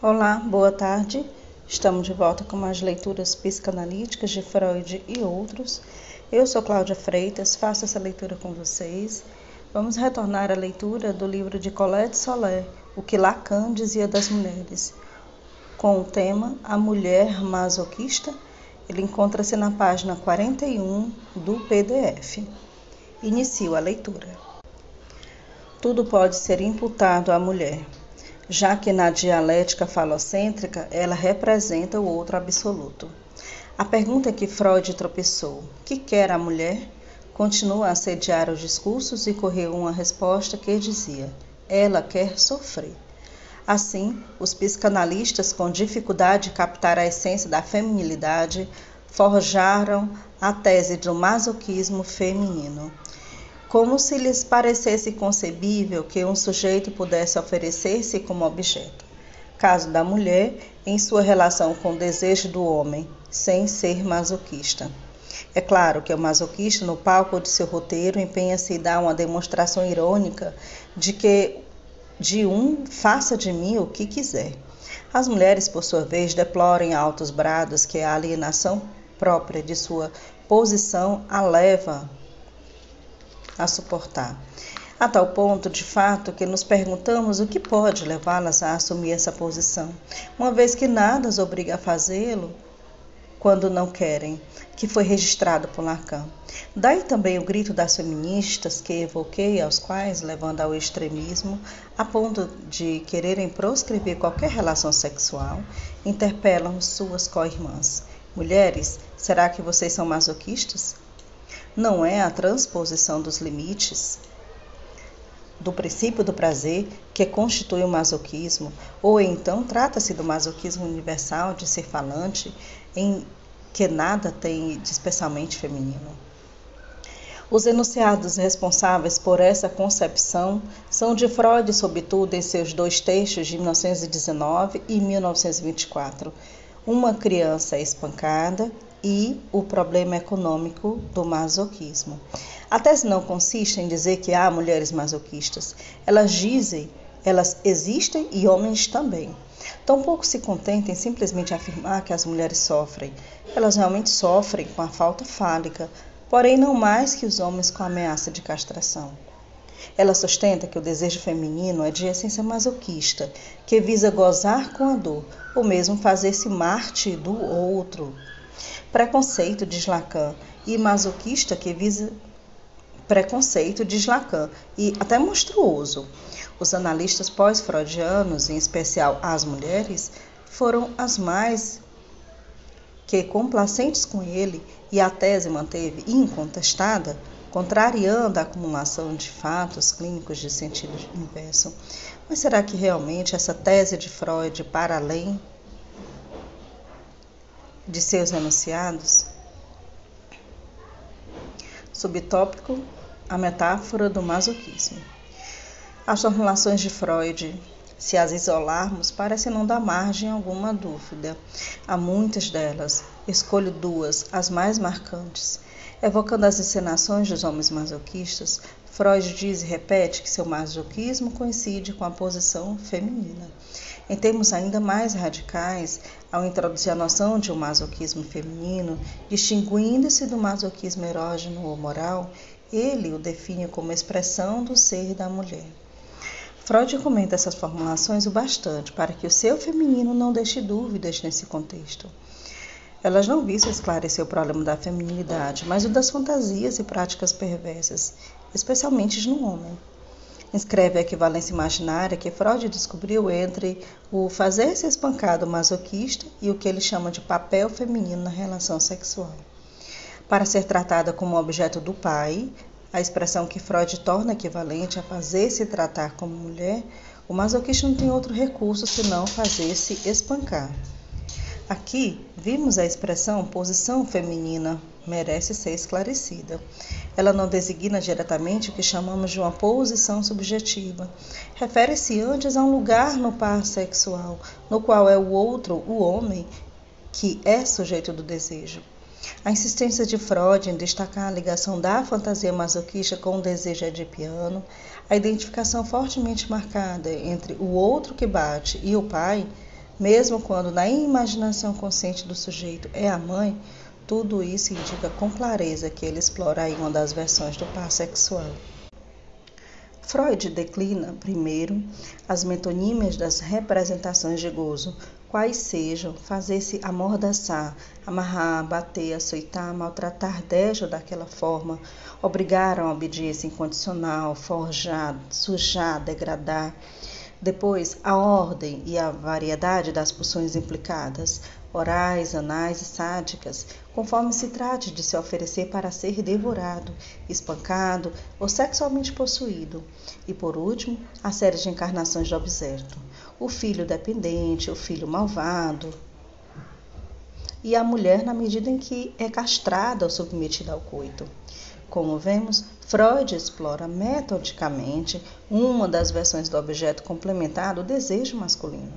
Olá, boa tarde. Estamos de volta com mais leituras psicanalíticas de Freud e outros. Eu sou Cláudia Freitas, faço essa leitura com vocês. Vamos retornar à leitura do livro de Colette Soler, O que Lacan dizia das mulheres, com o tema A Mulher Masoquista. Ele encontra-se na página 41 do PDF. Inicio a leitura. Tudo pode ser imputado à mulher já que na dialética falocêntrica ela representa o outro absoluto. A pergunta que Freud tropeçou, que quer a mulher, continua a assediar os discursos e correu uma resposta que dizia: ela quer sofrer. Assim, os psicanalistas, com dificuldade de captar a essência da feminilidade, forjaram a tese do masoquismo feminino como se lhes parecesse concebível que um sujeito pudesse oferecer-se como objeto. Caso da mulher, em sua relação com o desejo do homem, sem ser masoquista. É claro que o masoquista, no palco de seu roteiro, empenha-se em dar uma demonstração irônica de que de um faça de mim o que quiser. As mulheres, por sua vez, deploram em altos brados que a alienação própria de sua posição a leva a suportar. A tal ponto, de fato, que nos perguntamos o que pode levá-las a assumir essa posição, uma vez que nada as obriga a fazê-lo quando não querem, que foi registrado por Lacan. Daí também o grito das feministas que evoquei, aos quais, levando ao extremismo, a ponto de quererem proscrever qualquer relação sexual, interpelam suas co-irmãs. Mulheres, será que vocês são masoquistas? Não é a transposição dos limites do princípio do prazer que constitui o masoquismo, ou então trata-se do masoquismo universal de ser falante, em que nada tem de especialmente feminino. Os enunciados responsáveis por essa concepção são de Freud, sobretudo em seus dois textos de 1919 e 1924, Uma Criança Espancada e o problema econômico do masoquismo. A tese não consiste em dizer que há mulheres masoquistas. Elas dizem, elas existem e homens também. Tampouco se contentem simplesmente afirmar que as mulheres sofrem. Elas realmente sofrem com a falta fálica, porém não mais que os homens com a ameaça de castração. Ela sustenta que o desejo feminino é de essência masoquista, que visa gozar com a dor, ou mesmo fazer-se mártir do outro, Preconceito de Lacan e masoquista que visa preconceito de Lacan e até monstruoso. Os analistas pós-freudianos, em especial as mulheres, foram as mais que complacentes com ele e a tese manteve incontestada, contrariando a acumulação de fatos clínicos de sentido inverso. Mas será que realmente essa tese de Freud para além de seus enunciados? Subtópico: A metáfora do masoquismo. As formulações de Freud, se as isolarmos, parecem não dar margem a alguma dúvida. Há muitas delas, escolho duas, as mais marcantes. Evocando as encenações dos homens masoquistas, Freud diz e repete que seu masoquismo coincide com a posição feminina. Em termos ainda mais radicais, ao introduzir a noção de um masoquismo feminino, distinguindo-se do masoquismo erógeno ou moral, ele o define como expressão do ser da mulher. Freud comenta essas formulações o bastante para que o seu feminino não deixe dúvidas nesse contexto. Elas não visam esclarecer o problema da feminilidade, mas o das fantasias e práticas perversas, especialmente no homem inscreve a equivalência imaginária que Freud descobriu entre o fazer-se espancado masoquista e o que ele chama de papel feminino na relação sexual. Para ser tratada como objeto do pai, a expressão que Freud torna equivalente a fazer-se tratar como mulher, o masoquista não tem outro recurso senão fazer-se espancar. Aqui vimos a expressão posição feminina merece ser esclarecida. Ela não designa diretamente o que chamamos de uma posição subjetiva. Refere-se antes a um lugar no par sexual, no qual é o outro, o homem, que é sujeito do desejo. A insistência de Freud em destacar a ligação da fantasia masoquista com o desejo edipiano, a identificação fortemente marcada entre o outro que bate e o pai, mesmo quando na imaginação consciente do sujeito é a mãe, tudo isso indica com clareza que ele explora aí uma das versões do par sexual. Freud declina, primeiro, as metonímias das representações de gozo, quais sejam fazer-se amordaçar, amarrar, bater, açoitar, maltratar ou daquela forma, obrigar a obediência incondicional, forjar, sujar, degradar. Depois, a ordem e a variedade das pulsões implicadas, orais, anais e sádicas, conforme se trate de se oferecer para ser devorado, espancado ou sexualmente possuído. E por último, a série de encarnações de objeto o filho dependente, o filho malvado, e a mulher na medida em que é castrada ou submetida ao coito. Como vemos, Freud explora metodicamente uma das versões do objeto complementar o desejo masculino.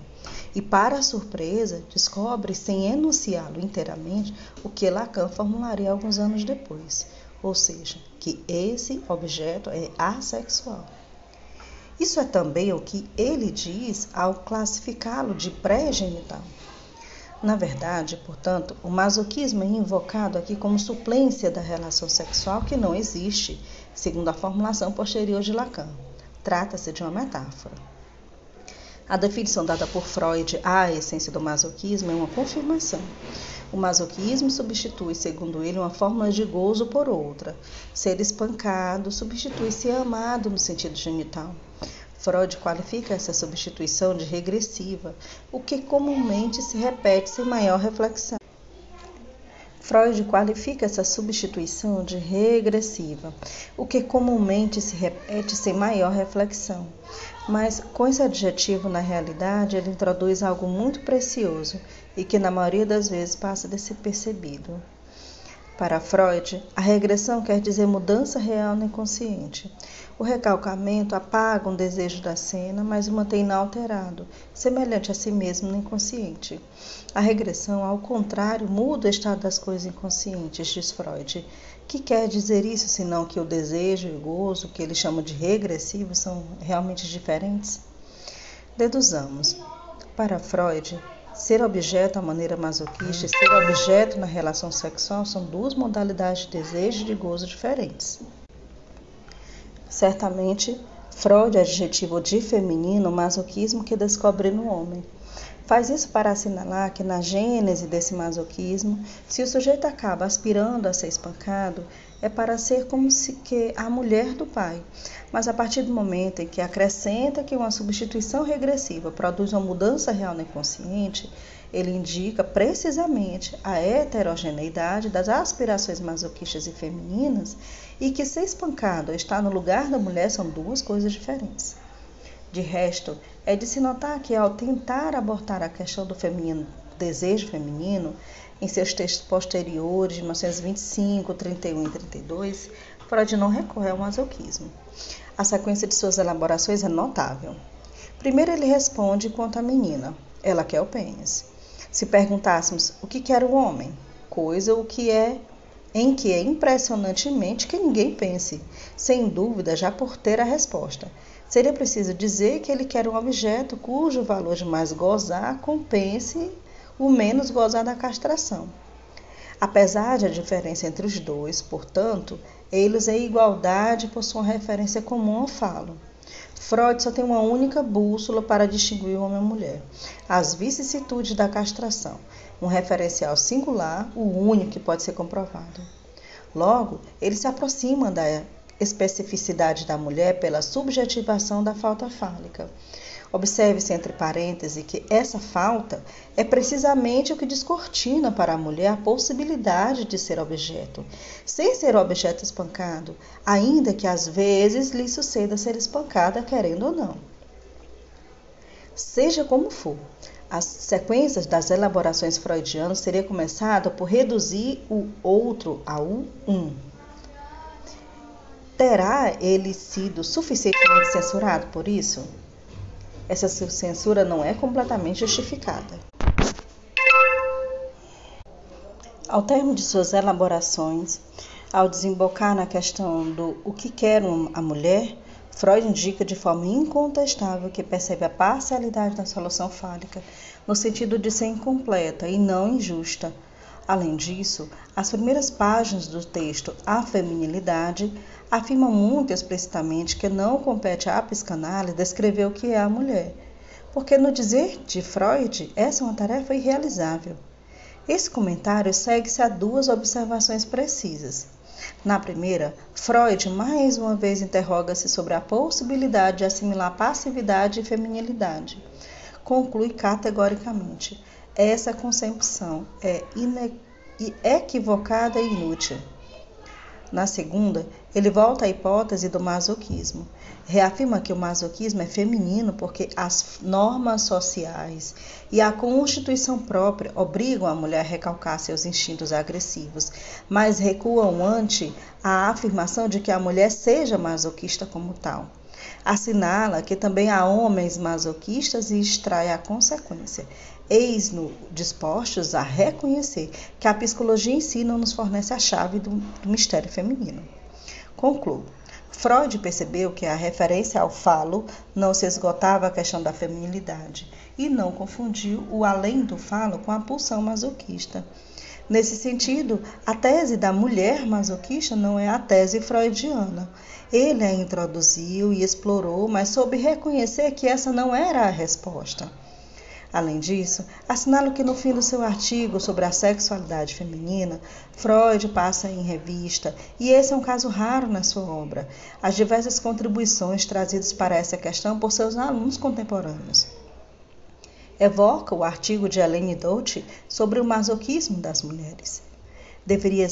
E, para a surpresa, descobre, sem enunciá-lo inteiramente, o que Lacan formularia alguns anos depois, ou seja, que esse objeto é assexual. Isso é também o que ele diz ao classificá-lo de pré-genital. Na verdade, portanto, o masoquismo é invocado aqui como suplência da relação sexual que não existe, segundo a formulação posterior de Lacan. Trata-se de uma metáfora. A definição dada por Freud à essência do masoquismo é uma confirmação. O masoquismo substitui, segundo ele, uma fórmula de gozo por outra. Ser espancado substitui ser amado no sentido genital. Freud qualifica essa substituição de regressiva, o que comumente se repete sem maior reflexão. Freud qualifica essa substituição de regressiva, o que comumente se repete sem maior reflexão. Mas com esse adjetivo, na realidade, ele introduz algo muito precioso e que na maioria das vezes passa despercebido. Para Freud, a regressão quer dizer mudança real no inconsciente. O recalcamento apaga um desejo da cena, mas o mantém inalterado, semelhante a si mesmo no inconsciente. A regressão, ao contrário, muda o estado das coisas inconscientes, diz Freud. Que quer dizer isso, senão que o desejo e o gozo, que ele chama de regressivo, são realmente diferentes? Deduzamos. Para Freud, Ser objeto à maneira masoquista e ser objeto na relação sexual são duas modalidades de desejo e de gozo diferentes. Certamente, Freud adjetivo de feminino o masoquismo que descobre no homem. Faz isso para assinalar que na gênese desse masoquismo, se o sujeito acaba aspirando a ser espancado, é para ser como se que a mulher do pai. Mas a partir do momento em que acrescenta que uma substituição regressiva produz uma mudança real no inconsciente, ele indica precisamente a heterogeneidade das aspirações masoquistas e femininas e que ser espancado ou estar no lugar da mulher são duas coisas diferentes. De resto, é de se notar que ao tentar abortar a questão do feminino, desejo feminino, em seus textos posteriores, de 1925, 31 e 32, Freud não recorre ao masoquismo. A sequência de suas elaborações é notável. Primeiro ele responde quanto à menina, ela quer o pênis. Se perguntássemos o que quer o homem, coisa o que é em que é impressionantemente que ninguém pense, sem dúvida já por ter a resposta. Seria preciso dizer que ele quer um objeto cujo valor de mais gozar compense o menos gozar da castração. Apesar de a diferença entre os dois, portanto, eles em igualdade possuem uma referência comum ao falo. Freud só tem uma única bússola para distinguir o homem e a mulher: as vicissitudes da castração, um referencial singular, o único que pode ser comprovado. Logo, ele se aproxima da especificidade da mulher pela subjetivação da falta fálica. Observe-se entre parênteses que essa falta é precisamente o que descortina para a mulher a possibilidade de ser objeto, sem ser objeto espancado, ainda que às vezes lhe suceda ser espancada querendo ou não. Seja como for, as sequências das elaborações freudianas teria começado por reduzir o outro ao um Terá ele sido suficientemente censurado por isso? Essa censura não é completamente justificada. Ao termo de suas elaborações, ao desembocar na questão do o que quer a mulher, Freud indica de forma incontestável que percebe a parcialidade da solução fálica, no sentido de ser incompleta e não injusta. Além disso, as primeiras páginas do texto A Feminilidade afirmam muito explicitamente que não compete à psicanálise descrever o que é a mulher, porque no dizer de Freud, essa é uma tarefa irrealizável. Esse comentário segue-se a duas observações precisas. Na primeira, Freud mais uma vez interroga-se sobre a possibilidade de assimilar passividade e feminilidade. Conclui categoricamente: essa concepção é equivocada e inútil. Na segunda, ele volta à hipótese do masoquismo. Reafirma que o masoquismo é feminino porque as normas sociais e a constituição própria obrigam a mulher a recalcar seus instintos agressivos, mas recuam ante a afirmação de que a mulher seja masoquista como tal. Assinala que também há homens masoquistas e extrai a consequência. Eis-no dispostos a reconhecer que a psicologia em si não nos fornece a chave do, do mistério feminino. Concluo. Freud percebeu que a referência ao falo não se esgotava a questão da feminilidade e não confundiu o além do falo com a pulsão masoquista. Nesse sentido, a tese da mulher masoquista não é a tese freudiana. Ele a introduziu e explorou, mas soube reconhecer que essa não era a resposta. Além disso, assinalo que no fim do seu artigo sobre a sexualidade feminina, Freud passa em revista, e esse é um caso raro na sua obra, as diversas contribuições trazidas para essa questão por seus alunos contemporâneos. Evoca o artigo de Helene Dolce sobre o masoquismo das mulheres. Deveria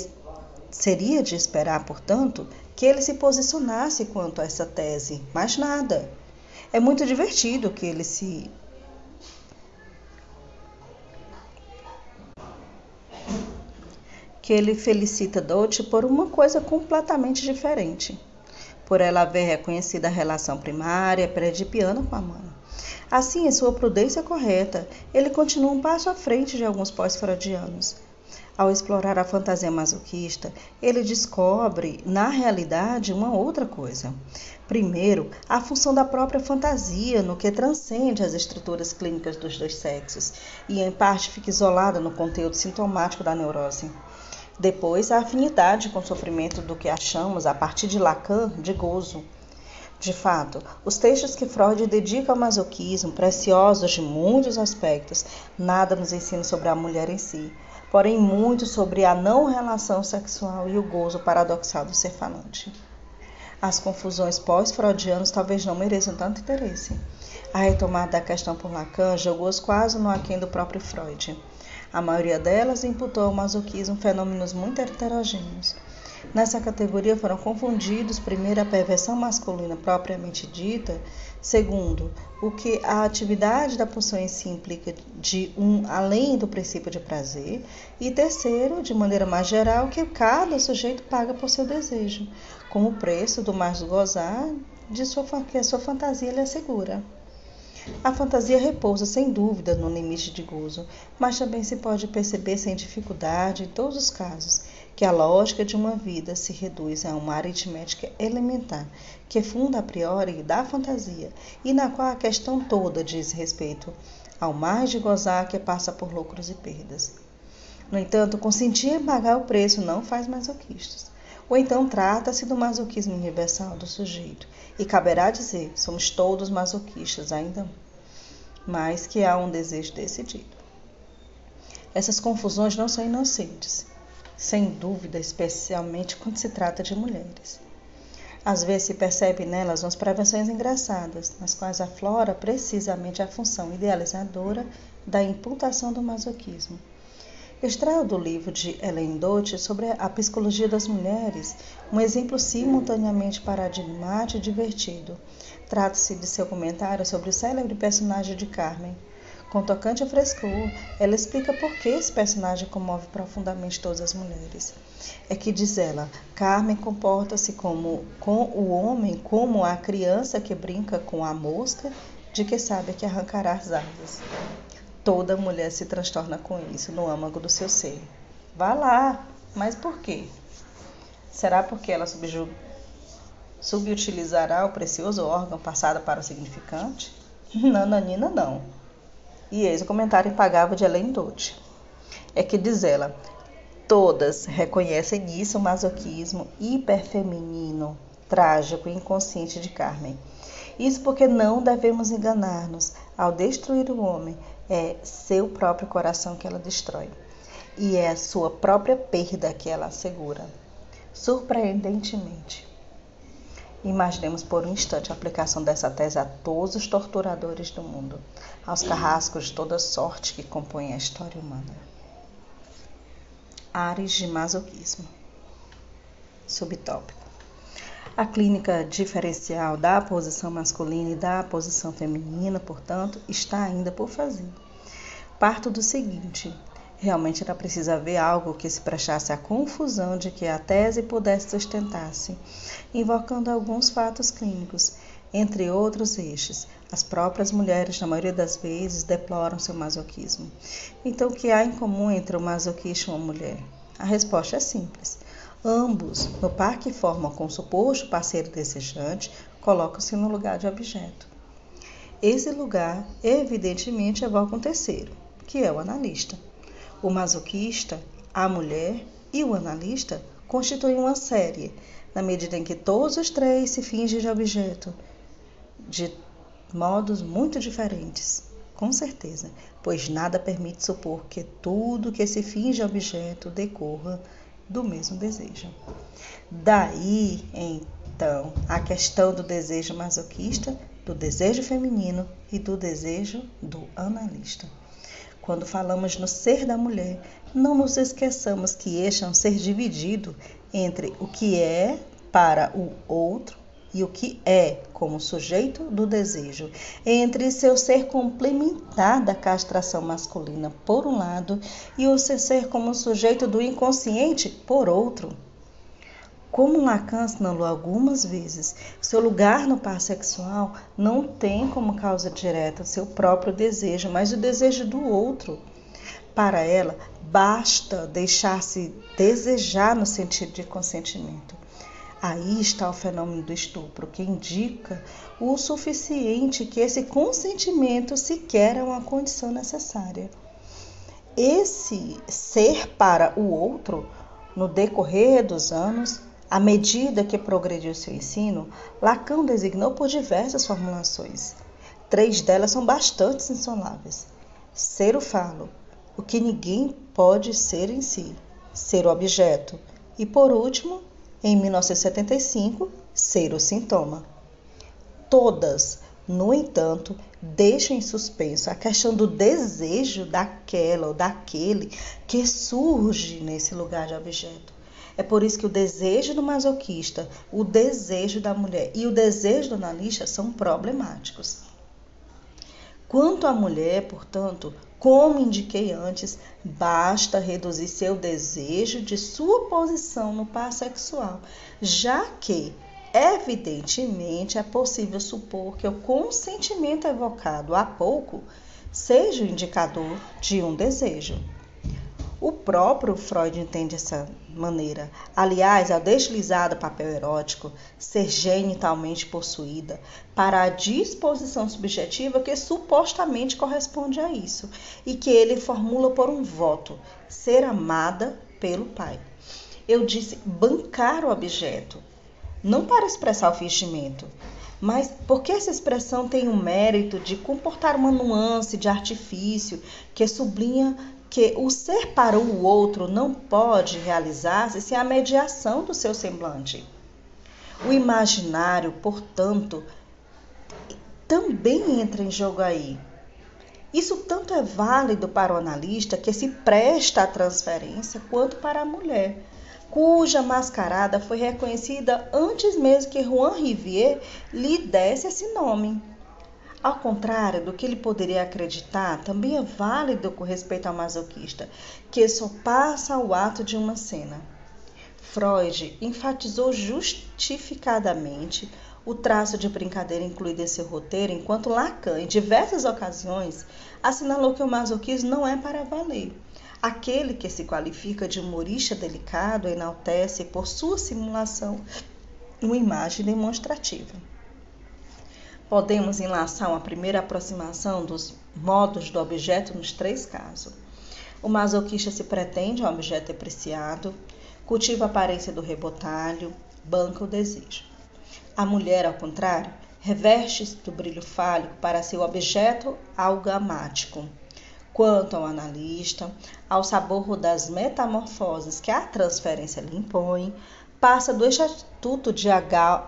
seria de esperar, portanto, que ele se posicionasse quanto a essa tese, mas nada. É muito divertido que ele se que ele felicita Dolce por uma coisa completamente diferente, por ela haver reconhecido a relação primária predipiana com a mãe. Assim, em sua prudência correta, ele continua um passo à frente de alguns pós-freudianos. Ao explorar a fantasia masoquista, ele descobre, na realidade, uma outra coisa. Primeiro, a função da própria fantasia, no que transcende as estruturas clínicas dos dois sexos e, em parte, fica isolada no conteúdo sintomático da neurose. Depois, a afinidade com o sofrimento do que achamos, a partir de Lacan, de gozo. De fato, os textos que Freud dedica ao masoquismo, preciosos de muitos aspectos, nada nos ensinam sobre a mulher em si, porém muito sobre a não relação sexual e o gozo paradoxal do ser falante. As confusões pós-freudianas talvez não mereçam tanto interesse. A retomada da questão por Lacan jogou-os quase no aquém do próprio Freud. A maioria delas imputou ao masoquismo fenômenos muito heterogêneos. Nessa categoria foram confundidos, primeiro, a perversão masculina propriamente dita, segundo, o que a atividade da pulsão em si implica de um além do princípio de prazer, e terceiro, de maneira mais geral, que cada sujeito paga por seu desejo, como o preço do mais gozar de sua, que a sua fantasia lhe assegura. A fantasia repousa sem dúvida no limite de gozo, mas também se pode perceber sem dificuldade, em todos os casos, que a lógica de uma vida se reduz a uma aritmética elementar, que funda a priori da fantasia, e na qual a questão toda diz respeito ao mais de gozar que passa por lucros e perdas. No entanto, consentir em pagar o preço não faz masoquistas. Ou então trata-se do masoquismo universal do sujeito, e caberá dizer, somos todos masoquistas ainda, mas que há um desejo decidido. Essas confusões não são inocentes, sem dúvida, especialmente quando se trata de mulheres. Às vezes se percebe nelas umas prevenções engraçadas, nas quais aflora precisamente a função idealizadora da imputação do masoquismo Extraio do livro de Ellen Dote sobre a psicologia das mulheres, um exemplo simultaneamente paradigmático e divertido. Trata-se de seu comentário sobre o célebre personagem de Carmen. Com tocante frescor, ela explica por que esse personagem comove profundamente todas as mulheres. É que, diz ela, Carmen comporta-se como com o homem como a criança que brinca com a mosca de que sabe que arrancará as asas. Toda mulher se transtorna com isso no âmago do seu ser. Vá lá, mas por quê? Será porque ela Subutilizará o precioso órgão passado para o significante? Nananina não. E eis o comentário impagável de Elaine Dote. É que diz ela, todas reconhecem nisso o masoquismo hiperfeminino, trágico e inconsciente de Carmen. Isso porque não devemos enganar-nos. Ao destruir o homem, é seu próprio coração que ela destrói. E é a sua própria perda que ela assegura. Surpreendentemente. Imaginemos por um instante a aplicação dessa tese a todos os torturadores do mundo, aos carrascos de toda sorte que compõem a história humana. Ares de masoquismo. Subtópico. A clínica diferencial da posição masculina e da posição feminina, portanto, está ainda por fazer. Parto do seguinte: realmente era preciso haver algo que se prestasse à confusão de que a tese pudesse sustentar-se, invocando alguns fatos clínicos, entre outros estes. As próprias mulheres, na maioria das vezes, deploram seu masoquismo. Então, o que há em comum entre o masoquista e uma mulher? A resposta é simples. Ambos, no par que formam com o suposto parceiro desejante, colocam-se no lugar de objeto. Esse lugar, evidentemente, evoca um terceiro, que é o analista. O masoquista, a mulher e o analista constituem uma série, na medida em que todos os três se fingem de objeto, de modos muito diferentes, com certeza, pois nada permite supor que tudo que se finge objeto decorra do mesmo desejo. Daí, então, a questão do desejo masoquista, do desejo feminino e do desejo do analista. Quando falamos no ser da mulher, não nos esqueçamos que este é um ser dividido entre o que é para o outro e o que é como sujeito do desejo, entre seu ser complementar da castração masculina, por um lado, e o seu ser como sujeito do inconsciente, por outro. Como Lacan assinalou algumas vezes, seu lugar no par sexual não tem como causa direta seu próprio desejo, mas o desejo do outro. Para ela, basta deixar-se desejar no sentido de consentimento. Aí está o fenômeno do estupro, que indica o suficiente que esse consentimento sequer é uma condição necessária. Esse ser para o outro, no decorrer dos anos, à medida que progrediu seu ensino, Lacan designou por diversas formulações. Três delas são bastante insoláveis. Ser o falo, o que ninguém pode ser em si, ser o objeto, e por último, em 1975, ser o sintoma. Todas, no entanto, deixam em suspenso a questão do desejo daquela ou daquele que surge nesse lugar de objeto. É por isso que o desejo do masoquista, o desejo da mulher e o desejo do analista são problemáticos. Quanto à mulher, portanto, como indiquei antes, basta reduzir seu desejo de sua posição no par sexual, já que, evidentemente, é possível supor que o consentimento evocado há pouco seja o indicador de um desejo. O próprio Freud entende essa maneira. Aliás, ao deslizar do papel erótico, ser genitalmente possuída para a disposição subjetiva que supostamente corresponde a isso e que ele formula por um voto: ser amada pelo pai. Eu disse bancar o objeto, não para expressar o fingimento, mas porque essa expressão tem o mérito de comportar uma nuance de artifício que sublinha que o ser para o outro não pode realizar-se sem a mediação do seu semblante. O imaginário, portanto, também entra em jogo aí. Isso tanto é válido para o analista que se presta à transferência, quanto para a mulher, cuja mascarada foi reconhecida antes mesmo que Juan Rivier lhe desse esse nome. Ao contrário do que ele poderia acreditar, também é válido com respeito ao masoquista, que só passa ao ato de uma cena. Freud enfatizou justificadamente o traço de brincadeira incluído em seu roteiro, enquanto Lacan, em diversas ocasiões, assinalou que o masoquismo não é para valer. Aquele que se qualifica de humorista delicado enaltece por sua simulação uma imagem demonstrativa. Podemos enlaçar uma primeira aproximação dos modos do objeto nos três casos. O masoquista se pretende um objeto depreciado, cultiva a aparência do rebotalho, banca o desejo. A mulher, ao contrário, reveste-se do brilho fálico para ser o objeto algamático. Quanto ao analista, ao sabor das metamorfoses que a transferência lhe impõe, passa do estatuto de,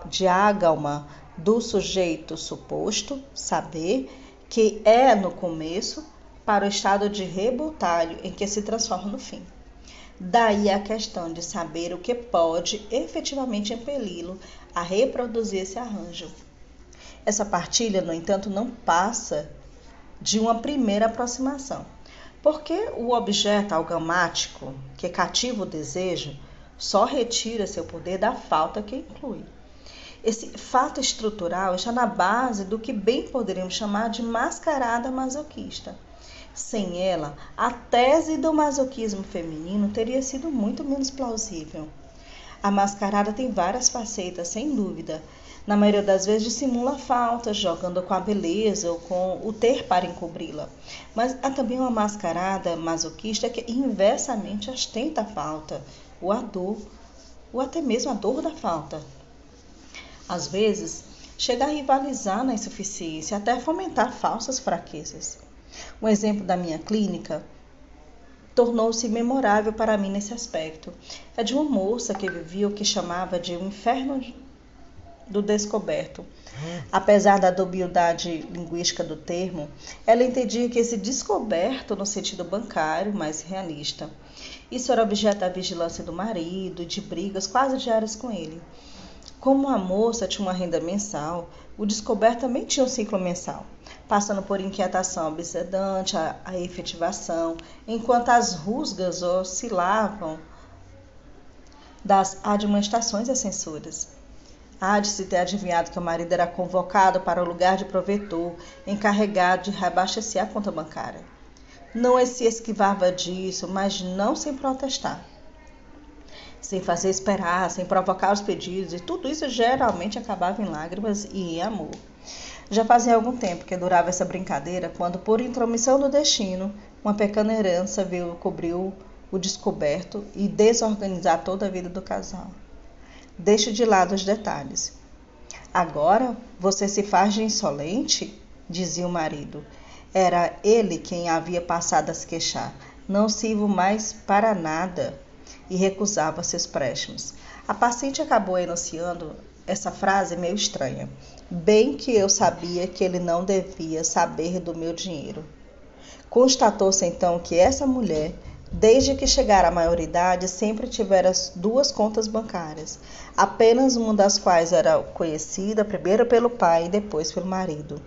de ágalma do sujeito suposto, saber, que é no começo, para o estado de rebotalho em que se transforma no fim. Daí a questão de saber o que pode efetivamente impeli-lo a reproduzir esse arranjo. Essa partilha, no entanto, não passa de uma primeira aproximação, porque o objeto algamático que cativa o desejo só retira seu poder da falta que inclui. Esse fato estrutural está na base do que bem poderíamos chamar de mascarada masoquista. Sem ela, a tese do masoquismo feminino teria sido muito menos plausível. A mascarada tem várias facetas, sem dúvida. Na maioria das vezes dissimula faltas, jogando com a beleza ou com o ter para encobri-la. Mas há também uma mascarada masoquista que inversamente ostenta a falta, ou a dor, ou até mesmo a dor da falta. Às vezes, chega a rivalizar na insuficiência, até fomentar falsas fraquezas. Um exemplo da minha clínica tornou-se memorável para mim nesse aspecto. É de uma moça que vivia o que chamava de um inferno do descoberto. Apesar da dubiedade linguística do termo, ela entendia que esse descoberto no sentido bancário, mais realista. Isso era objeto da vigilância do marido de brigas quase diárias com ele. Como a moça tinha uma renda mensal, o descoberto também tinha um ciclo mensal, passando por inquietação obsedante, a, a efetivação, enquanto as rusgas oscilavam das admoestações e censuras. Há de se ter adivinhado que o marido era convocado para o lugar de provedor, encarregado de reabastecer a conta bancária. Não se esquivava disso, mas não sem protestar. Sem fazer esperar, sem provocar os pedidos, e tudo isso geralmente acabava em lágrimas e em amor. Já fazia algum tempo que durava essa brincadeira, quando, por intromissão do destino, uma pequena herança veio cobrir o descoberto e desorganizar toda a vida do casal. Deixe de lado os detalhes. Agora você se faz de insolente? dizia o marido. Era ele quem havia passado a se queixar. Não sirvo mais para nada. E recusava seus préstimos. A paciente acabou enunciando essa frase meio estranha. Bem que eu sabia que ele não devia saber do meu dinheiro. Constatou-se então que essa mulher Desde que chegara à maioridade, sempre tivera duas contas bancárias, apenas uma das quais era conhecida primeiro pelo pai e depois pelo marido.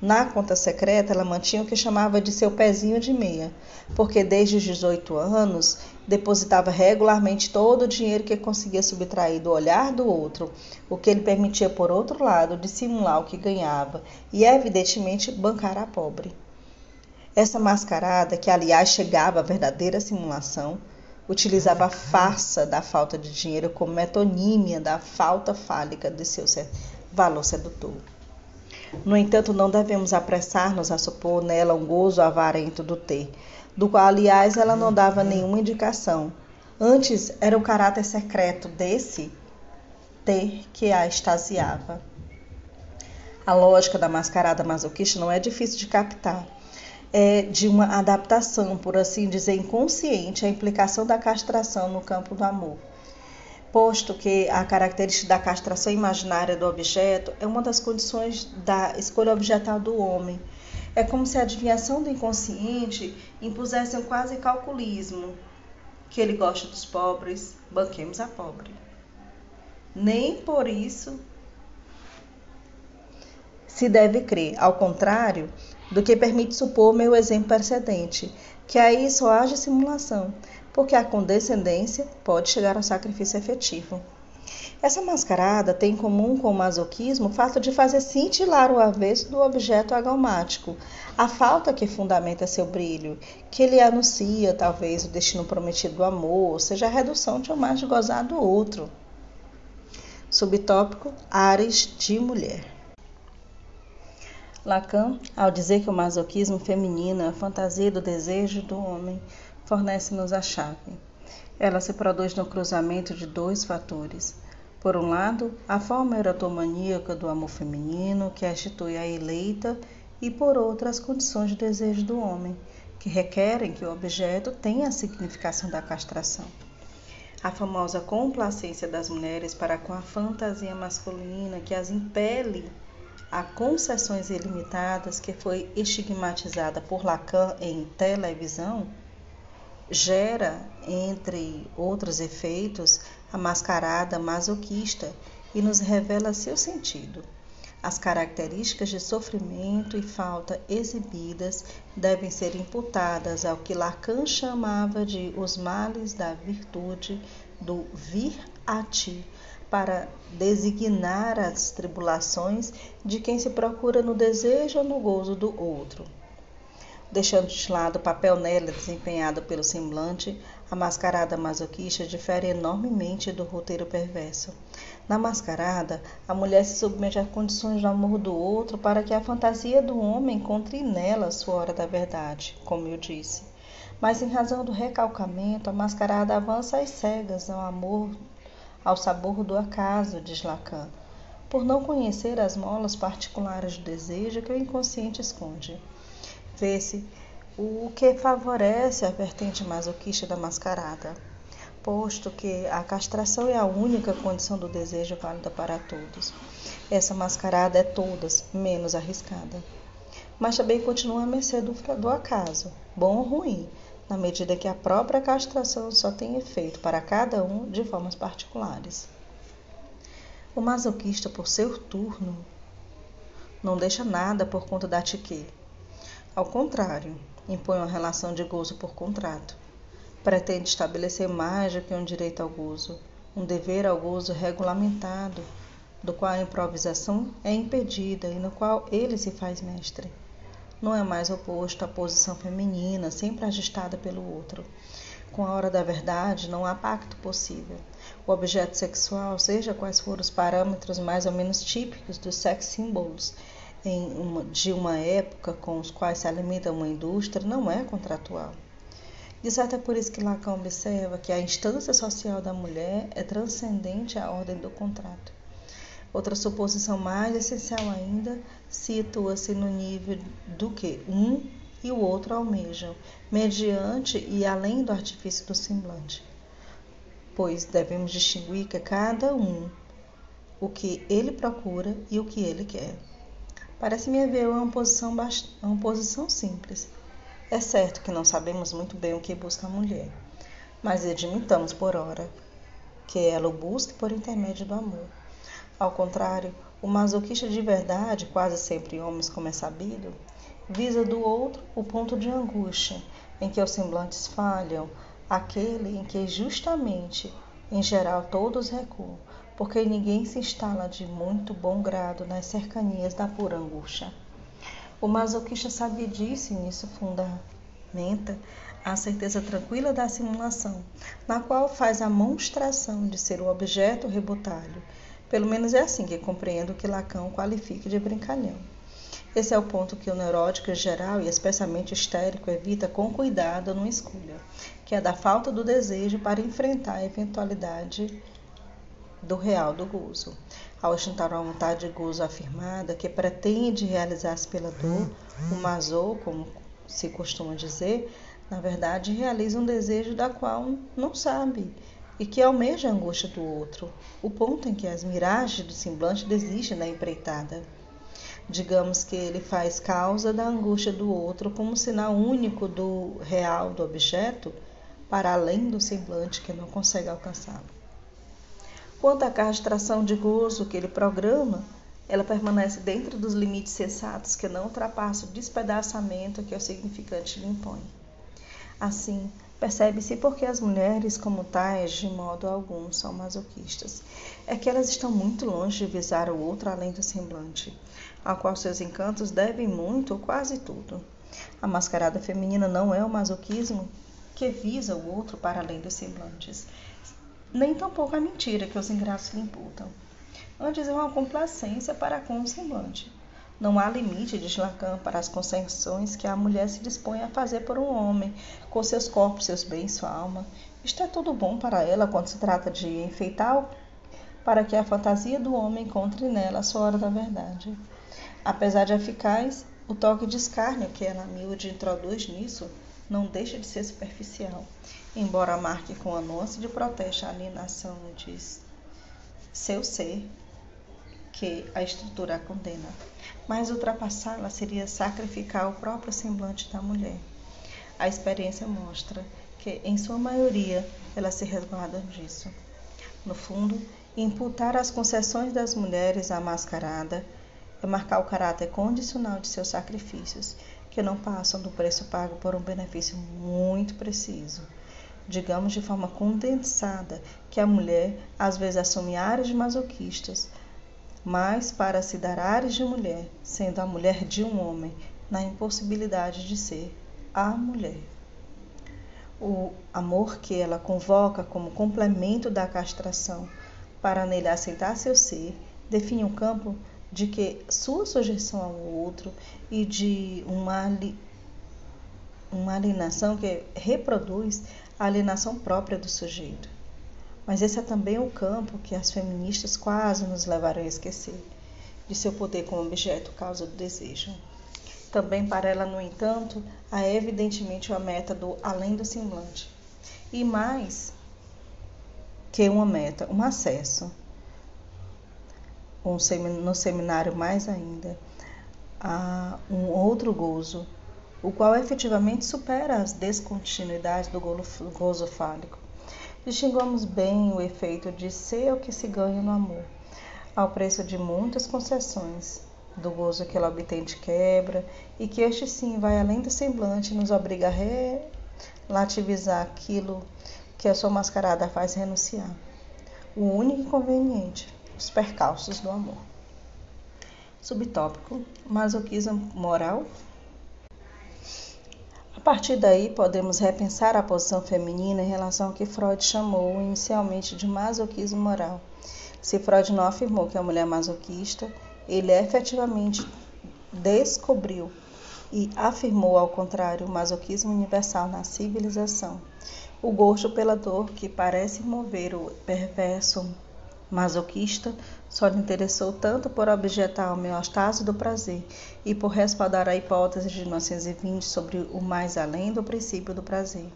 Na conta secreta, ela mantinha o que chamava de seu pezinho de meia, porque desde os 18 anos depositava regularmente todo o dinheiro que conseguia subtrair do olhar do outro, o que lhe permitia, por outro lado, dissimular o que ganhava e, evidentemente, bancar a pobre. Essa mascarada, que aliás chegava à verdadeira simulação, utilizava a farsa da falta de dinheiro como metonímia da falta fálica de seu valor sedutor. No entanto, não devemos apressar-nos a supor nela um gozo avarento do ter, do qual, aliás, ela não dava nenhuma indicação. Antes, era o caráter secreto desse ter que a extasiava. A lógica da mascarada masoquista não é difícil de captar é, de uma adaptação, por assim dizer, inconsciente à implicação da castração no campo do amor. Posto que a característica da castração imaginária do objeto é uma das condições da escolha objetal do homem. É como se a adivinhação do inconsciente impusesse um quase calculismo. Que ele gosta dos pobres, banquemos a pobre. Nem por isso se deve crer. Ao contrário, do que permite supor meu exemplo precedente, que aí só haja simulação, porque a condescendência pode chegar ao sacrifício efetivo. Essa mascarada tem em comum com o masoquismo o fato de fazer cintilar o avesso do objeto agalmático, a falta que fundamenta seu brilho, que ele anuncia talvez o destino prometido do amor, seja, a redução de um mais de gozar do outro. Subtópico: Ares de mulher. Lacan, ao dizer que o masoquismo feminino é a fantasia do desejo do homem, fornece-nos a chave. Ela se produz no cruzamento de dois fatores. Por um lado, a forma erotomaníaca do amor feminino, que institui a eleita, e por outro, as condições de desejo do homem, que requerem que o objeto tenha a significação da castração. A famosa complacência das mulheres para com a fantasia masculina que as impele a concessões ilimitadas, que foi estigmatizada por Lacan em televisão, gera, entre outros efeitos, a mascarada masoquista e nos revela seu sentido. As características de sofrimento e falta exibidas devem ser imputadas ao que Lacan chamava de os males da virtude do vir a ti, para designar as tribulações de quem se procura no desejo ou no gozo do outro. Deixando de lado o papel nela desempenhado pelo semblante, a mascarada masoquista difere enormemente do roteiro perverso. Na mascarada, a mulher se submete às condições do amor do outro para que a fantasia do homem encontre nela sua hora da verdade, como eu disse. Mas em razão do recalcamento, a mascarada avança às cegas ao amor, ao sabor do acaso, diz Lacan, por não conhecer as molas particulares do desejo que o inconsciente esconde vê-se o que favorece a vertente masoquista da mascarada, posto que a castração é a única condição do desejo válida para todos. Essa mascarada é todas menos arriscada. Mas também continua a mercê do, do acaso, bom ou ruim, na medida que a própria castração só tem efeito para cada um de formas particulares. O masoquista, por seu turno, não deixa nada por conta da tique ao contrário, impõe uma relação de gozo por contrato. Pretende estabelecer mais do que um direito ao gozo, um dever ao gozo regulamentado, do qual a improvisação é impedida e no qual ele se faz mestre. Não é mais oposto à posição feminina, sempre ajustada pelo outro. Com a hora da verdade, não há pacto possível. O objeto sexual, seja quais forem os parâmetros mais ou menos típicos dos sex symbols, uma, de uma época com os quais se alimenta uma indústria não é contratual. De certo é por isso que Lacan observa que a instância social da mulher é transcendente à ordem do contrato. Outra suposição mais essencial ainda situa-se no nível do que um e o outro almejam, mediante e além do artifício do semblante. Pois devemos distinguir que cada um o que ele procura e o que ele quer. Parece-me haver uma posição, uma posição simples. É certo que não sabemos muito bem o que busca a mulher, mas admitamos por ora que ela o busque por intermédio do amor. Ao contrário, o masoquista de verdade, quase sempre homens como é sabido, visa do outro o ponto de angústia em que os semblantes falham, aquele em que justamente, em geral, todos recuam, porque ninguém se instala de muito bom grado nas cercanias da pura angústia. O masoquista sabe disso e nisso fundamenta a certeza tranquila da simulação, na qual faz a monstração de ser o objeto rebutalho. Pelo menos é assim que compreendo que Lacan qualifica de brincalhão. Esse é o ponto que o neurótico em geral e especialmente histérico evita com cuidado numa escolha, que é da falta do desejo para enfrentar a eventualidade do real do gozo. Ao ostentar uma vontade de gozo afirmada que pretende realizar-se pela dor, o mazou, como se costuma dizer, na verdade realiza um desejo da qual não sabe e que almeja a angústia do outro, o ponto em que as miragens do semblante desistem da empreitada. Digamos que ele faz causa da angústia do outro como sinal único do real do objeto, para além do semblante que não consegue alcançá-lo. Quanto à castração de gozo que ele programa, ela permanece dentro dos limites sensatos que não ultrapassam o despedaçamento que o significante lhe impõe. Assim, percebe-se porque as mulheres, como tais, de modo algum, são masoquistas. É que elas estão muito longe de visar o outro além do semblante, ao qual seus encantos devem muito ou quase tudo. A mascarada feminina não é o masoquismo que visa o outro para além dos semblantes nem tampouco a mentira que os ingratos lhe imputam. antes é uma complacência para com o semblante. Não há limite, diz Lacan, para as concessões que a mulher se dispõe a fazer por um homem, com seus corpos, seus bens, sua alma. Isto é tudo bom para ela quando se trata de enfeitar para que a fantasia do homem encontre nela a sua hora da verdade. Apesar de eficaz, o toque de escárnio que ela miúde introduz nisso não deixa de ser superficial, embora marque com anúncio de protesto a alienação de seu ser que a estrutura condena. Mas ultrapassá-la seria sacrificar o próprio semblante da mulher. A experiência mostra que, em sua maioria, elas se resguardam disso. No fundo, imputar as concessões das mulheres à mascarada é marcar o caráter condicional de seus sacrifícios, que não passam do preço pago por um benefício muito preciso. Digamos de forma condensada que a mulher às vezes assume áreas de masoquistas, mas para se dar ares de mulher, sendo a mulher de um homem, na impossibilidade de ser a mulher. O amor que ela convoca como complemento da castração para nele aceitar seu ser, define um campo de que sua sujeição ao outro e de uma, uma alienação que reproduz a alienação própria do sujeito. Mas esse é também o campo que as feministas quase nos levaram a esquecer, de seu poder como objeto causa do desejo. Também para ela, no entanto, há evidentemente a meta do além do semblante. E mais que uma meta, um acesso. Um no seminário mais ainda, a um outro gozo, o qual efetivamente supera as descontinuidades do gozo fálico distinguamos bem o efeito de ser o que se ganha no amor, ao preço de muitas concessões, do gozo que ela obtém de quebra, e que este sim vai além do semblante e nos obriga a relativizar aquilo que a sua mascarada faz renunciar. O único inconveniente, os percalços do amor. Subtópico: masoquismo moral a partir daí, podemos repensar a posição feminina em relação ao que Freud chamou inicialmente de masoquismo moral. Se Freud não afirmou que a mulher é masoquista, ele efetivamente descobriu e afirmou, ao contrário, o masoquismo universal na civilização. O gosto pela dor que parece mover o perverso masoquista só lhe interessou tanto por objetar a homeostase do prazer e por respaldar a hipótese de 1920 sobre o mais além do princípio do prazer.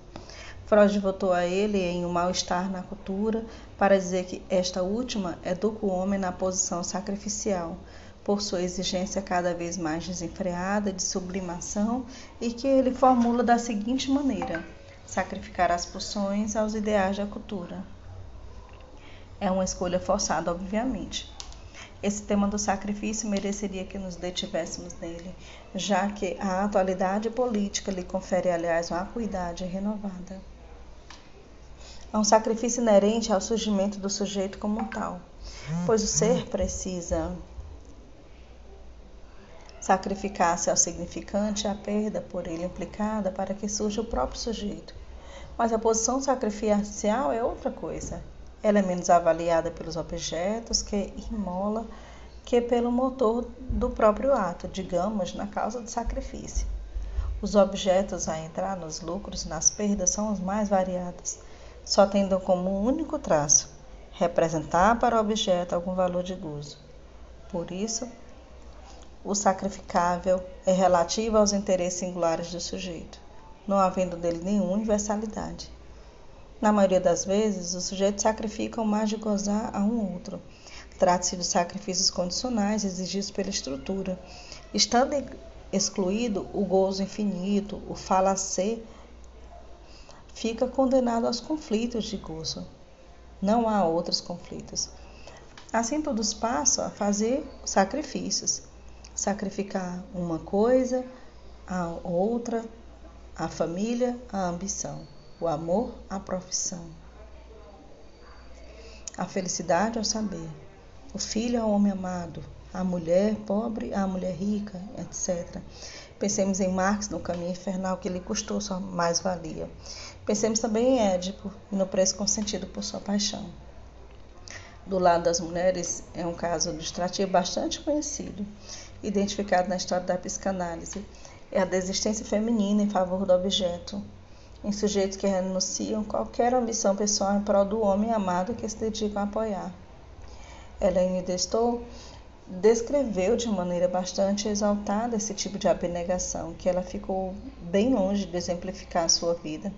Freud votou a ele em um mal-estar na cultura para dizer que esta última educa o homem na posição sacrificial, por sua exigência cada vez mais desenfreada de sublimação e que ele formula da seguinte maneira: sacrificar as pulsões aos ideais da cultura. É uma escolha forçada, obviamente. Esse tema do sacrifício mereceria que nos detivéssemos nele, já que a atualidade política lhe confere, aliás, uma acuidade renovada. É um sacrifício inerente ao surgimento do sujeito como tal, pois o ser precisa sacrificar-se ao significante a perda por ele implicada para que surja o próprio sujeito. Mas a posição sacrificial é outra coisa. Ela é menos avaliada pelos objetos que imola que pelo motor do próprio ato, digamos, na causa do sacrifício. Os objetos a entrar nos lucros e nas perdas são os mais variados, só tendo como único traço representar para o objeto algum valor de gozo. Por isso, o sacrificável é relativo aos interesses singulares do sujeito, não havendo dele nenhuma universalidade. Na maioria das vezes, os sujeitos sacrificam mais de gozar a um outro. Trata-se de sacrifícios condicionais exigidos pela estrutura. Estando excluído o gozo infinito, o falacer, fica condenado aos conflitos de gozo. Não há outros conflitos. Assim, todos passam a fazer sacrifícios. Sacrificar uma coisa, a outra, a família, a ambição o amor à profissão, a felicidade ao saber, o filho ao homem amado, a mulher pobre à mulher rica, etc. Pensemos em Marx no caminho infernal que lhe custou sua mais-valia. Pensemos também em Édipo e no preço consentido por sua paixão. do lado das mulheres é um caso ilustrativo bastante conhecido, identificado na história da psicanálise. É a desistência feminina em favor do objeto, em sujeitos que renunciam qualquer ambição pessoal em prol do homem amado que se dedicam a apoiar. Elaine Destou descreveu de maneira bastante exaltada esse tipo de abnegação, que ela ficou bem longe de exemplificar a sua vida,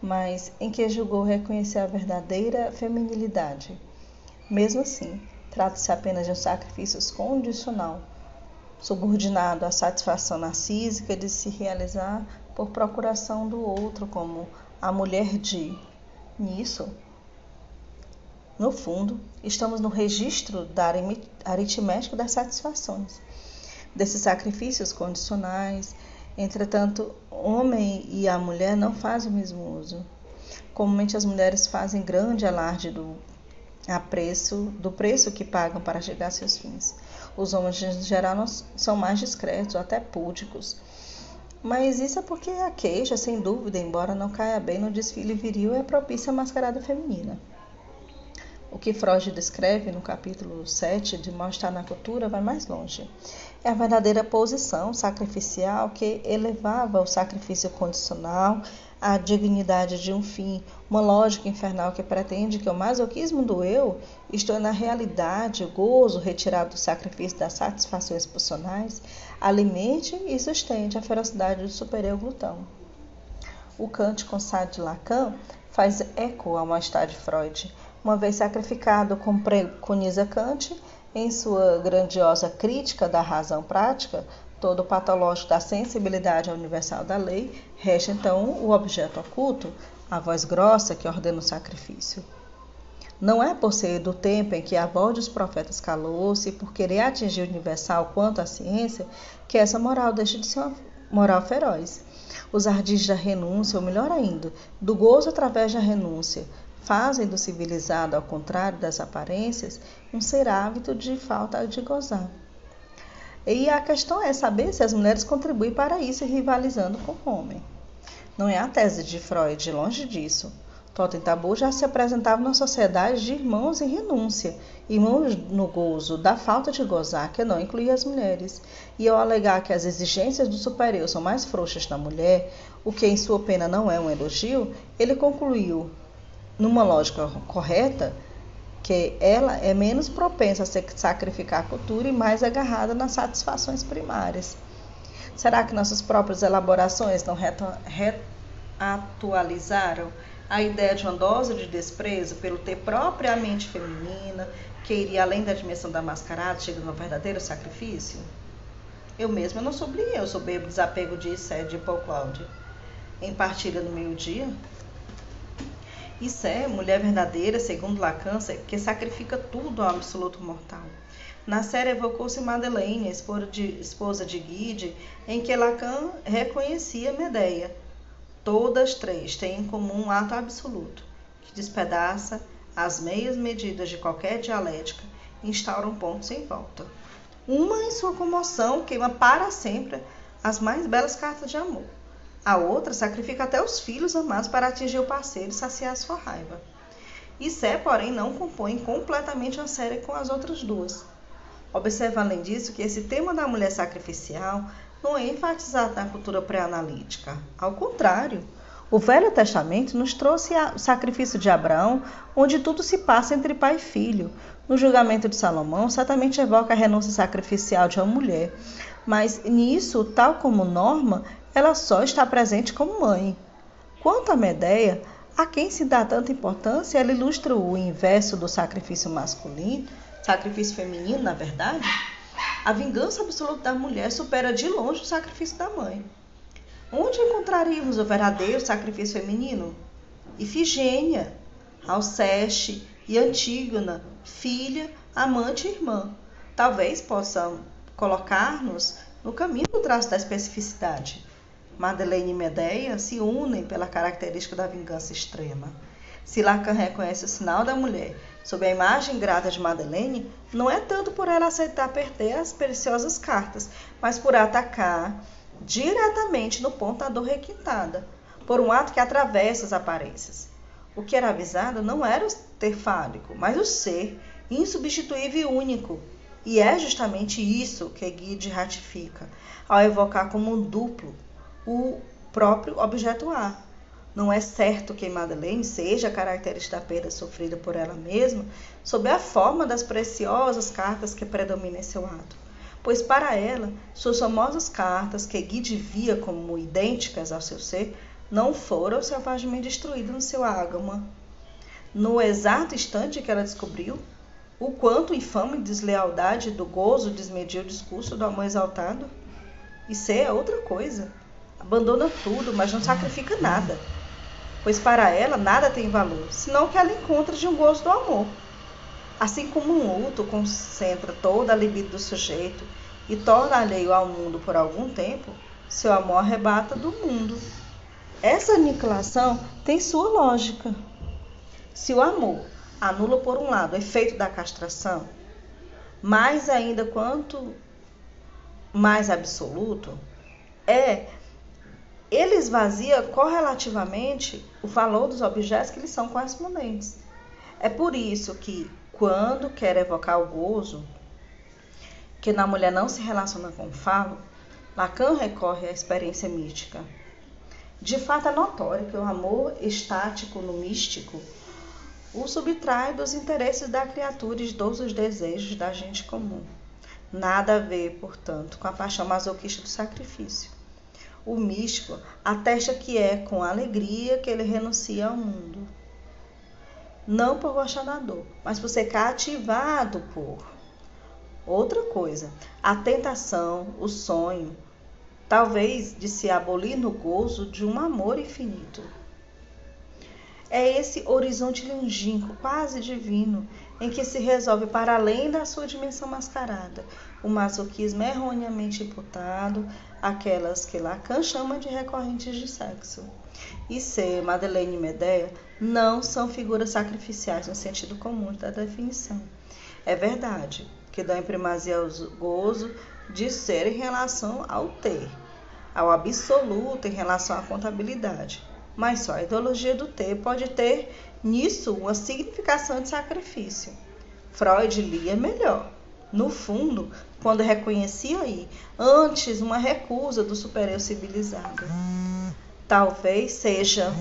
mas em que julgou reconhecer a verdadeira feminilidade. Mesmo assim, trata-se apenas de um sacrifício condicional, subordinado à satisfação narcísica de se realizar por procuração do outro, como a mulher de. Nisso, no fundo, estamos no registro da aritmética das satisfações, desses sacrifícios condicionais. Entretanto, homem e a mulher não fazem o mesmo uso. Comumente as mulheres fazem grande alarde do preço, do preço que pagam para chegar a seus fins. Os homens, em geral, são mais discretos, até púdicos. Mas isso é porque a queixa, sem dúvida, embora não caia bem no desfile viril, é propícia à mascarada feminina. O que Freud descreve no capítulo 7 de Mal-Estar na Cultura vai mais longe. É a verdadeira posição sacrificial que elevava o sacrifício condicional à dignidade de um fim, uma lógica infernal que pretende que o masoquismo do eu, isto é, na realidade, o gozo retirado do sacrifício das satisfações pulsionais, alimente e sustente a ferocidade do superior glutão. O cântico Sade de Lacan faz eco ao mal-estar de Freud, uma vez sacrificado, como preconiza Kant, em sua grandiosa crítica da razão prática, todo patológico da sensibilidade universal da lei, resta então o objeto oculto, a voz grossa que ordena o sacrifício. Não é por ser do tempo em que a voz dos profetas calou-se, por querer atingir o universal quanto a ciência, que essa moral deixa de ser uma moral feroz. Os ardis da renúncia, ou melhor ainda, do gozo através da renúncia, fazem do civilizado, ao contrário das aparências, um ser hábito de falta de gozar. E a questão é saber se as mulheres contribuem para isso rivalizando com o homem. Não é a tese de Freud, longe disso. Totem Tabu já se apresentava na sociedade de irmãos em renúncia, irmãos no gozo da falta de gozar, que não incluía as mulheres. E ao alegar que as exigências do superior são mais frouxas na mulher, o que em sua pena não é um elogio, ele concluiu numa lógica correta, que ela é menos propensa a sacrificar a cultura e mais agarrada nas satisfações primárias. Será que nossas próprias elaborações não reatualizaram a ideia de uma dose de desprezo pelo ter propriamente feminina, que iria além da dimensão da mascarada, chegando ao verdadeiro sacrifício? Eu mesma não sublinhei eu soberbo desapego de Sede de Paul Claude. Em Partilha no Meio-Dia, isso é mulher verdadeira, segundo Lacan, que sacrifica tudo ao absoluto mortal. Na série evocou-se Madeleine, esposa de, esposa de Guide, em que Lacan reconhecia Medeia. Todas três têm em comum um ato absoluto, que despedaça as meias medidas de qualquer dialética e instaura um ponto sem volta. Uma, em sua comoção, queima para sempre as mais belas cartas de amor. A outra sacrifica até os filhos amados para atingir o parceiro e saciar sua raiva. E Sé, porém, não compõe completamente a série com as outras duas. Observa, além disso, que esse tema da mulher sacrificial não é enfatizado na cultura pré-analítica. Ao contrário, o Velho Testamento nos trouxe o sacrifício de Abraão, onde tudo se passa entre pai e filho. No julgamento de Salomão, certamente evoca a renúncia sacrificial de uma mulher, mas nisso, tal como norma, ela só está presente como mãe. Quanto a Medeia, a quem se dá tanta importância, ela ilustra o inverso do sacrifício masculino, sacrifício feminino, na verdade. A vingança absoluta da mulher supera de longe o sacrifício da mãe. Onde encontraríamos o verdadeiro sacrifício feminino? Ifigênia, Alceste e Antígona, filha, amante e irmã. Talvez possam colocar-nos no caminho do traço da especificidade. Madeleine e Medeia se unem pela característica da vingança extrema. Se Lacan reconhece o sinal da mulher sob a imagem grata de Madeleine, não é tanto por ela aceitar perder as preciosas cartas, mas por atacar diretamente no ponto da dor requintada, por um ato que atravessa as aparências. O que era avisado não era o ter fálico, mas o ser insubstituível e único. E é justamente isso que Guide ratifica ao evocar como um duplo o próprio objeto A. Não é certo que Madeleine seja característica da perda sofrida por ela mesma sob a forma das preciosas cartas que predominam em seu ato, pois para ela, suas famosas cartas, que Guide via como idênticas ao seu ser, não foram selvagemente destruídas no seu ágama. No exato instante que ela descobriu o quanto infame deslealdade do gozo desmediu o discurso do amor exaltado, isso é outra coisa. Abandona tudo, mas não sacrifica nada pois para ela nada tem valor, senão o que ela encontra de um gozo do amor. Assim como um luto concentra toda a libido do sujeito e torna alheio ao mundo por algum tempo, seu amor arrebata do mundo. Essa aniquilação tem sua lógica. Se o amor anula por um lado o efeito da castração, mais ainda quanto mais absoluto, é ele esvazia correlativamente o valor dos objetos que lhe são correspondentes. É por isso que, quando quer evocar o gozo, que na mulher não se relaciona com o falo, Lacan recorre à experiência mística. De fato, é notório que o amor estático no místico o subtrai dos interesses da criatura e dos desejos da gente comum. Nada a ver, portanto, com a paixão masoquista do sacrifício o místico atesta que é com alegria que ele renuncia ao mundo. Não por gostar da dor, mas por ser cativado por. Outra coisa, a tentação, o sonho, talvez de se abolir no gozo de um amor infinito. É esse horizonte longínquo, quase divino, em que se resolve para além da sua dimensão mascarada o masoquismo erroneamente imputado àquelas que Lacan chama de recorrentes de sexo. E C, Madeleine e Medea não são figuras sacrificiais no sentido comum da definição. É verdade que dão primazia ao gozo de ser em relação ao ter, ao absoluto em relação à contabilidade. Mas só a ideologia do ter pode ter nisso uma significação de sacrifício. Freud lia melhor. No fundo, quando reconhecia aí antes uma recusa do superior civilizado. Talvez seja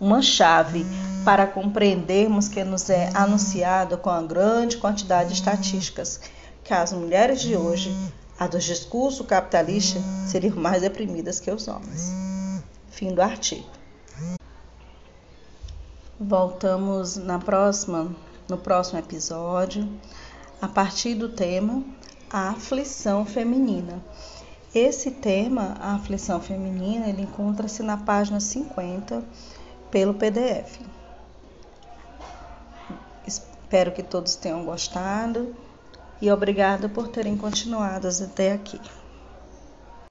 uma chave para compreendermos que nos é anunciado com a grande quantidade de estatísticas que as mulheres de hoje, a dos discursos capitalistas, seriam mais deprimidas que os homens. Fim do artigo. Voltamos na próxima, no próximo episódio, a partir do tema a aflição feminina. Esse tema, a aflição feminina, ele encontra-se na página 50 pelo PDF. Espero que todos tenham gostado e obrigada por terem continuado até aqui.